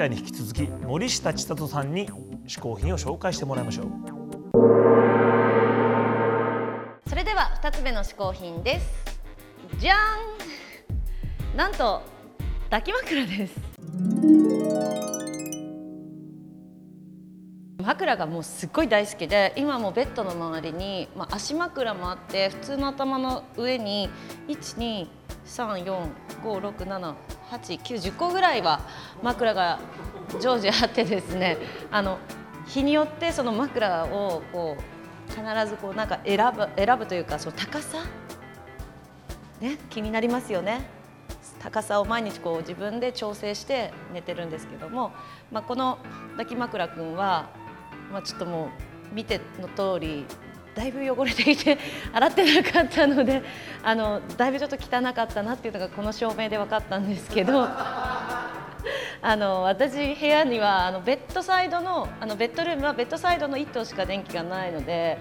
回に引き続き森下千里さんに嗜好品を紹介してもらいましょう。それでは2つ目の嗜好品です。じゃん！なんと抱き枕です。枕がもうすっごい大好きで今もベッドの周りに、まあ、足枕もあって普通の頭の上に8910個ぐらいは枕が常時あってですね あの日によってその枕をこう必ずこうなんか選ぶ選ぶというかその高さ？ね気になりますよね。高さを毎日こう自分で調整して寝てるんですけども、まあ、この抱き枕くんは、まあ、ちょっともう見ての通りだいぶ汚れていて 洗ってなかったのであのだいぶちょっと汚かったなっていうのがこの照明で分かったんですけど。あの私部屋にはあのベッドサイドのあのベッドルームはベッドサイドの1棟しか電気がないので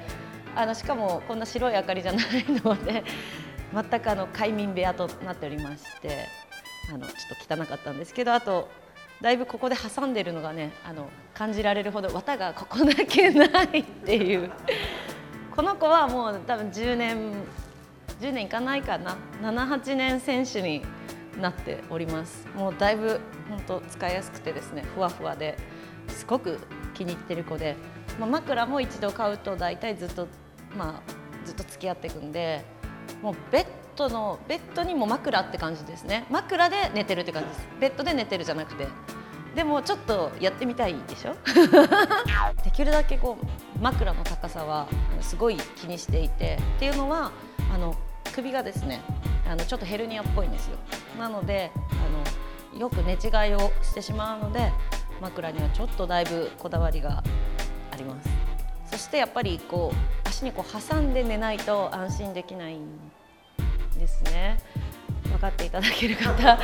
あのしかもこんな白い明かりじゃないので 全くあの快眠部屋となっておりましてあのちょっと汚かったんですけどあとだいぶここで挟んでるのがねあの感じられるほど綿がここだけないっていうこの子はもう多分10年10年いかないかな。78年選手になっております。もうだいぶ本当使いやすくてですねふわふわですごく気に入ってる子で、まあ、枕も一度買うと大体ずっとまあずっと付き合っていくんでもうベッドのベッドにも枕って感じですね。枕で寝てるって感じです。ベッドで寝てるじゃなくて。でもちょっとやってみたいでしょ？できるだけこう枕の高さはすごい気にしていてっていうのはあの首がですねあのちょっとヘルニアっぽいんですよ。なのであのよく寝違いをしてしまうので枕にはちょっとだいぶこだわりがあります。そしてやっぱりこう足にこう挟んで寝ないと安心できないんですね。分かっていただける方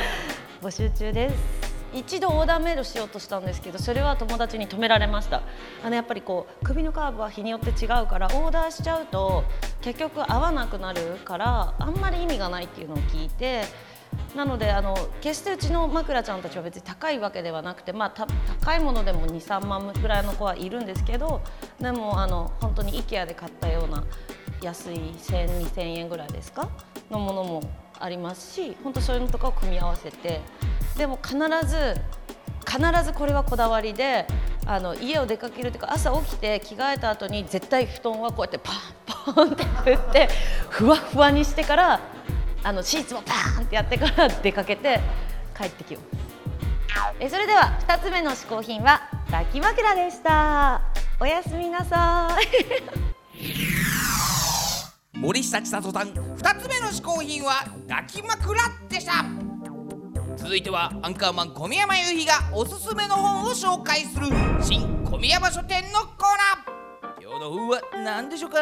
募集中です。一度オーダーメイドしようとしたんですけどそれは友達に止められました。あのやっぱりこう首のカーブは日によって違うからオーダーしちゃうと結局合わなくなるからあんまり意味がないっていうのを聞いてなのであの決してうちの枕ちゃんたちは別に高いわけではなくて、まあ、高いものでも23万ぐらいの子はいるんですけどでもあの本当に IKEA で買ったような安い10002000円ぐらいですか？のものもありますし本当そういうのとかを組み合わせてでも必ず必ずこれはこだわりであの家を出かけるというか朝起きて着替えた後に絶対布団はこうやってパンパンって振ってふわふわにしてからあのシーツもパンってやってから出かけて帰ってきよう。えそれでは2つ目の嗜好品は抱き枕でした。おやすみなさい。森下千里さん2つ目の嗜好品は抱き枕でした。続いてはアンカーマン小宮山雄飛がおすすめの本を紹介する新小宮山書店のコーナー。今日の本は何でしょうか？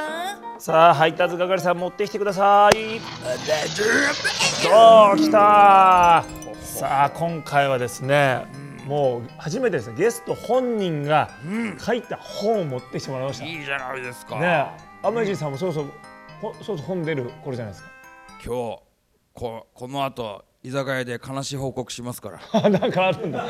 さあ配達係さん持ってきてください。おー来たさあ今回はですね、もう初めてですねゲスト本人が書いた本を持ってきてもらいました、いいじゃないですか。ねアメジさんもそろそろほそろそろ本出る頃じゃないですか？今日ここの後居酒屋で悲しい報告しますから。あなんかあるんだ。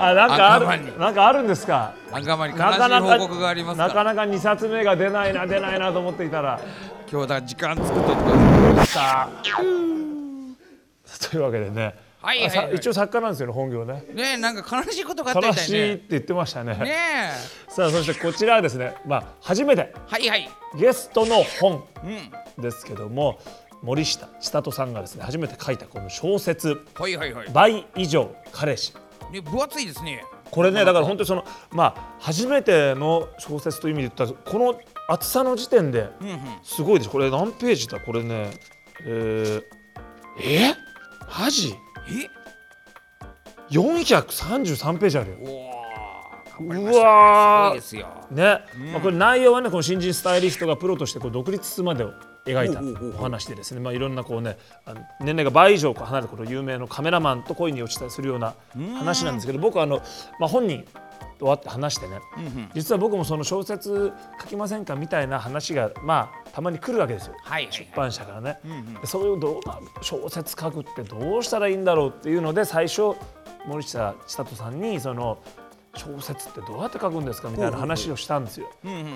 あなんかある。なんかあるんですか？アンカーマンに悲しいか報告がありますか？なからなか2冊目が出ないな出ないなと思っていたら。今日だ時間作っといてください。というわけでね、はいはい一応作家なんですよね本業ね。ねえなんか悲しいことがあったみ悲しいったいねて言ってましたね。ねえ。さあそしてこちらはですねまあ初めて。はいはい。ゲストの本うん。ですけども森下千里さんがですね初めて書いたこの小説はいはいはい「倍以上彼氏」ね分厚いですね。これねだから本当にそのまあ初めての小説という意味で言ったらこの厚さの時点ですごいです。これ何ページだ？これねえー、え？マジ？え？433ページあるよ。うわね、まあ、これ内容はねこの新人スタイリストがプロとしてこう独立するまでを描いたお話でですね、まあ、いろんなこうねあの年齢が倍以上離れたこの有名のカメラマンと恋に落ちたりするような話なんですけど僕はあの、まあ、本人終わって話してね、実は僕もその小説書きませんかみたいな話がまあたまに来るわけですよ、はいはいはい。出版社からね、でそういうどう小説書くってどうしたらいいんだろうっていうので最初森下千里さんにその小説ってどうやって書くんですかみたいな話をしたんですよ。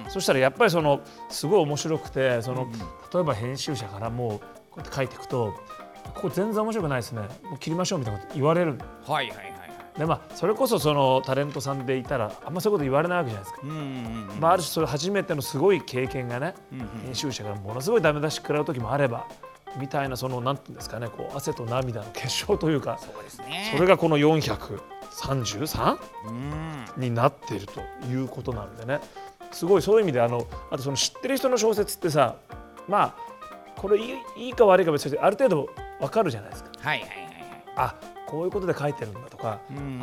そしたらやっぱりそのすごい面白くてその、例えば編集者からもうこうやって書いていくとここ全然面白くないですね。もう切りましょうみたいなこと言われる。はいはいはいはい。でまあそれこそそのタレントさんでいたらあんまそういうこと言われないわけじゃないですか。まあ、ある種それ初めてのすごい経験がね、編集者からものすごいダメ出し食らう時もあればみたいなそのなんていうんですかねこう汗と涙の結晶というかそうですね。それがこの433うん。になっているということなんでね。すごいそういう意味であのあとその知ってる人の小説ってさまあこれいいいいか悪いか別にある程度わかるじゃないですか。はいはいはいはい。あこういうことで書いてるんだとか、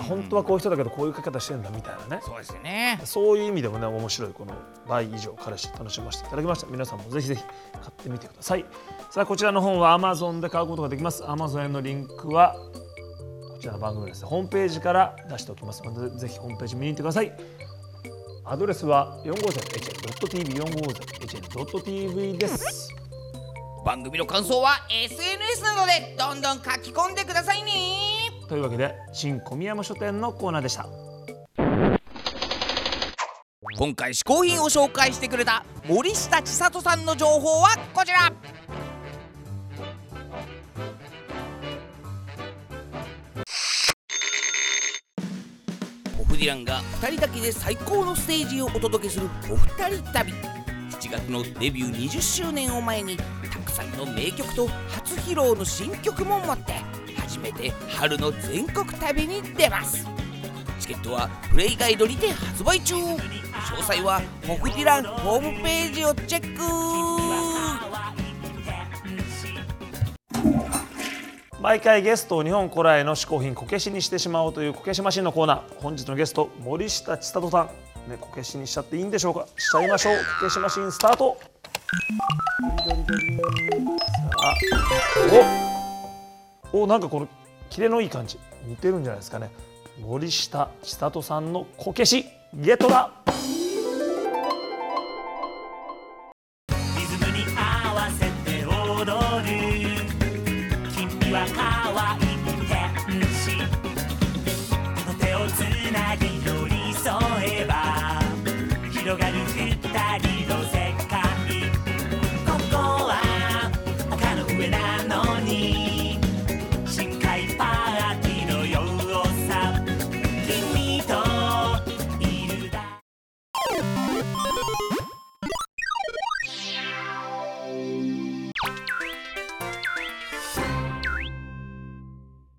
本当はこういう人だけどこういう書き方してるんだみたいなね。そうですよね。そういう意味でもね面白いこの倍以上彼氏楽しませていただきました。皆さんもぜひぜひ買ってみてください。さあこちらの本は Amazon で買うことができます。Amazon へのリンクはこちらの番組ですねホームページから出しておきます。のでぜひホームページ見に行ってください。アドレスは 450hn.tv 450hn.tv です。番組の感想は SNS などでどんどん書き込んでくださいねというわけで新小宮山書店のコーナーでした。今回試行品を紹介してくれた森下千里さんの情報はこちら。オフディランが2人だけで最高のステージをお届けするお二人旅。7月のデビュー20周年を前にたくさんの名曲と初披露の新曲も持って初めて春の全国旅に出ます。チケットはプレイガイドにて発売中。詳細はモフディランホームページをチェック。毎回ゲストを日本古来の嗜好品こけしにしてしまおうというこけしマシンのコーナー。本日のゲスト森下千里さん。ねこけしにしちゃっていいんでしょうか？しちゃいましょうこけしマシンスタート。おおなんかこのキレのいい感じ。似てるんじゃないですかね。森下千里さんのこけし。ゲットだ。